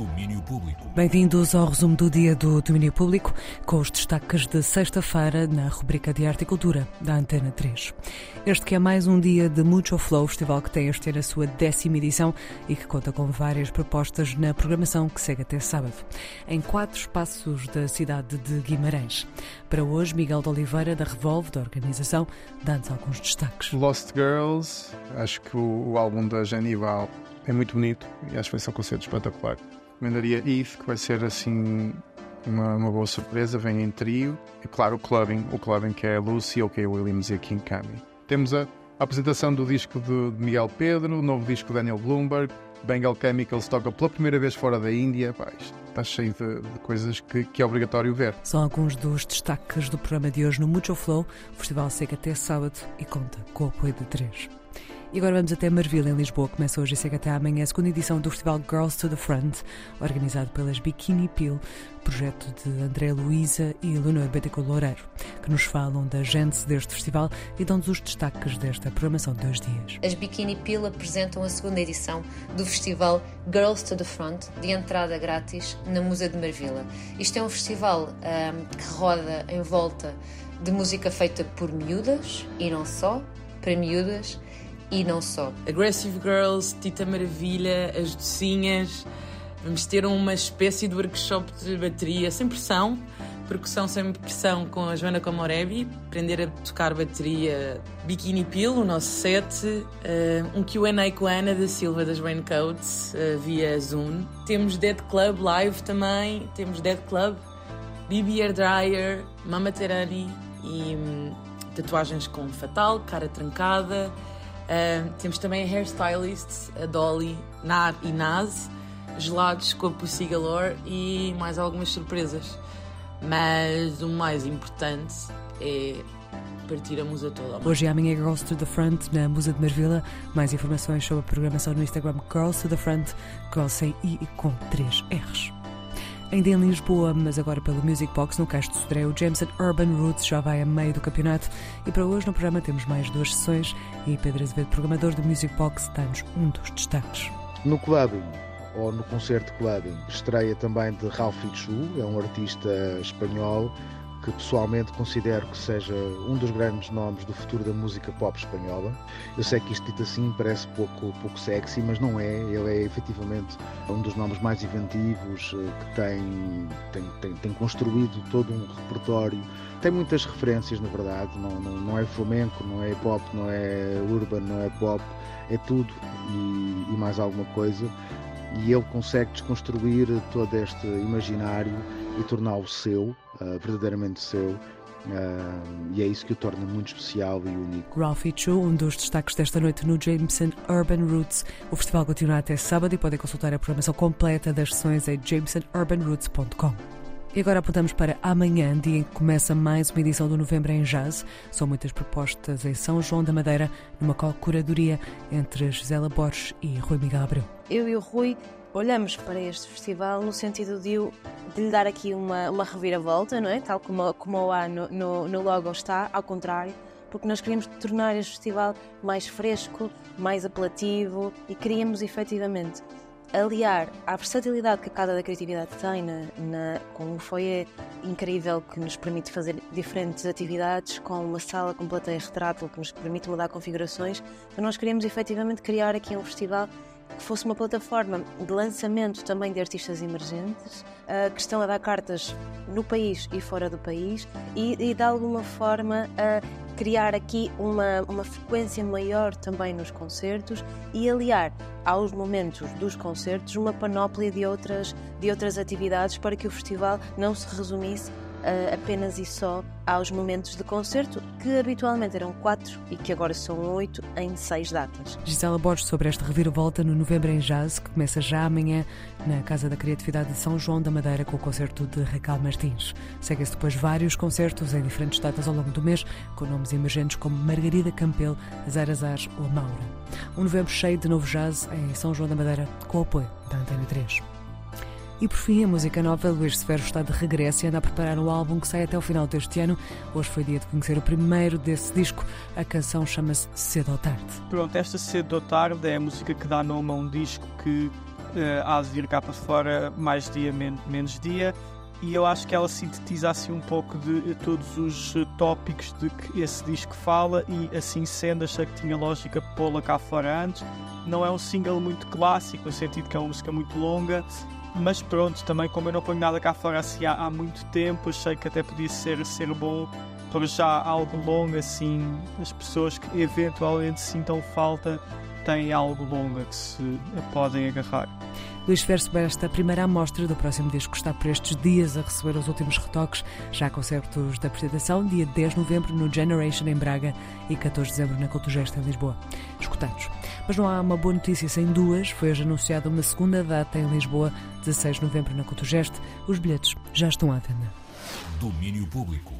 Domínio Público. Bem-vindos ao resumo do dia do Domínio Público, com os destaques de sexta-feira na rubrica de Arte e Cultura da Antena 3. Este que é mais um dia de Mucho Flow, festival que tem este ano a sua décima edição e que conta com várias propostas na programação que segue até sábado, em quatro espaços da cidade de Guimarães. Para hoje, Miguel de Oliveira, da Revolve, da organização, dá-nos alguns destaques. Lost Girls, acho que o, o álbum da Genival é muito bonito e acho que vai ser um concerto espetacular. Recomendaria Eve, que vai ser assim uma, uma, boa surpresa, vem em trio. E claro, o clubbing, o clubbing que é Lucy, OK Williams e a King Kami. Temos a, a apresentação do disco de, de, Miguel Pedro, o novo disco de Daniel Bloomberg, Bengal Chemicals toca pela primeira vez fora da Índia. Pá, está cheio de, de coisas que, que, é obrigatório ver. São alguns dos destaques do programa de hoje no Mucho Flow. O festival segue até sábado e conta com o apoio de três. E agora vamos até Marvila, em Lisboa. Começa hoje e segue até amanhã a segunda edição do Festival Girls to the Front, organizado pelas Bikini Peel, projeto de André Luísa e Leonor Beteco Loureiro, que nos falam da gênese deste festival e dão-nos os destaques desta programação de dois dias. As Bikini Peel apresentam a segunda edição do Festival Girls to the Front, de entrada grátis na Musa de Marvila. Isto é um festival um, que roda em volta de música feita por miúdas e não só, para miúdas e não só. Aggressive Girls, Tita Maravilha, As Docinhas. Vamos ter uma espécie de workshop de bateria sem pressão, percussão sem pressão com a Joana Comorebi, aprender a tocar bateria Bikini Pill, o nosso set, uh, um Q&A com a Ana da Silva das Raincoats uh, via Zoom. Temos Dead Club live também, temos Dead Club, Bibi Air Dryer, Mama Terani e um, tatuagens com fatal, cara trancada, Uh, temos também a hairstylist, a Dolly Nar e Naz, gelados com a Pussy Galore e mais algumas surpresas. Mas o mais importante é partir a musa toda. Hoje e amanhã Girls to the Front na Musa de Marvila. Mais informações sobre a programação no Instagram Girls to the Front, Girls sem I e com 3 R's. Ainda em Lisboa, mas agora pelo Music Box, no Castro Sodré, o Jameson Urban Roots já vai a meio do campeonato e para hoje no programa temos mais duas sessões e Pedro Azevedo, programador do Music Box, dá-nos um dos destaques. No clubbing, ou no concerto clubbing, estreia também de Ralph Fitzhu, é um artista espanhol que pessoalmente considero que seja um dos grandes nomes do futuro da música pop espanhola. Eu sei que isto dito assim parece pouco, pouco sexy, mas não é. Ele é efetivamente um dos nomes mais inventivos, eh, que tem, tem, tem, tem construído todo um repertório. Tem muitas referências, na verdade. Não, não, não é flamenco, não é pop, não é urban, não é pop. É tudo e, e mais alguma coisa. E ele consegue desconstruir todo este imaginário e torná-lo seu, uh, verdadeiramente seu. Uh, e é isso que o torna muito especial e único. Ralphie Chu, um dos destaques desta noite no Jameson Urban Roots. O festival continua até sábado e podem consultar a programação completa das sessões em jamesonurbanroots.com. E agora apontamos para amanhã, dia em que começa mais uma edição do Novembro em Jazz. São muitas propostas em São João da Madeira, numa curadoria entre Gisela Borges e Rui Miguel Abreu. Eu e o Rui olhamos para este festival no sentido de, de lhe dar aqui uma, uma reviravolta, não é? Tal como, como o A no, no, no logo está, ao contrário, porque nós queríamos tornar este festival mais fresco, mais apelativo e queríamos efetivamente aliar à versatilidade que a Casa da Criatividade tem na, na, com um foyer incrível que nos permite fazer diferentes atividades, com uma sala com plateia retrátil que nos permite mudar configurações, então nós queríamos efetivamente criar aqui um festival que fosse uma plataforma de lançamento também de artistas emergentes, uh, que estão a dar cartas no país e fora do país e, e de alguma forma a criar aqui uma, uma frequência maior também nos concertos e aliar aos momentos dos concertos uma panóplia de outras, de outras atividades para que o festival não se resumisse uh, apenas e só aos momentos de concerto, que habitualmente eram quatro e que agora são oito em seis datas. Gisela Borges sobre esta reviravolta no Novembro em Jazz, que começa já amanhã na Casa da Criatividade de São João da Madeira com o concerto de Raquel Martins. Segue-se depois vários concertos em diferentes datas ao longo do mês, com nomes emergentes como Margarida Campelo, Azar Azar ou Maura. Um novembro cheio de novo jazz em São João da Madeira, com o apoio da Antena 3. E por fim, a música nova, Luís Severo está de regresso e anda a preparar um álbum que sai até o final deste ano. Hoje foi dia de conhecer o primeiro desse disco. A canção chama-se Cedo ou Tarde. Pronto, esta Cedo ou Tarde é a música que dá nome a um disco que há de vir cá para fora mais dia, menos dia e eu acho que ela sintetiza assim um pouco de todos os tópicos de que esse disco fala e assim sendo achei que tinha lógica pô-la cá fora antes. Não é um single muito clássico, no sentido que é uma música muito longa, mas pronto, também como eu não ponho nada cá fora assim há, há muito tempo, achei que até podia ser, ser bom para já algo longo assim, as pessoas que eventualmente sintam falta têm algo longo que se podem agarrar. Luís Fer sobre esta primeira amostra do próximo disco está por estes dias a receber os últimos retoques, já concertos de apresentação, dia 10 de novembro no Generation em Braga e 14 de dezembro na Cultugesta em Lisboa. Escutados. Mas não há uma boa notícia sem duas. Foi hoje anunciada uma segunda data em Lisboa, 16 de novembro na Cultugeste. Os bilhetes já estão à venda. Domínio Público.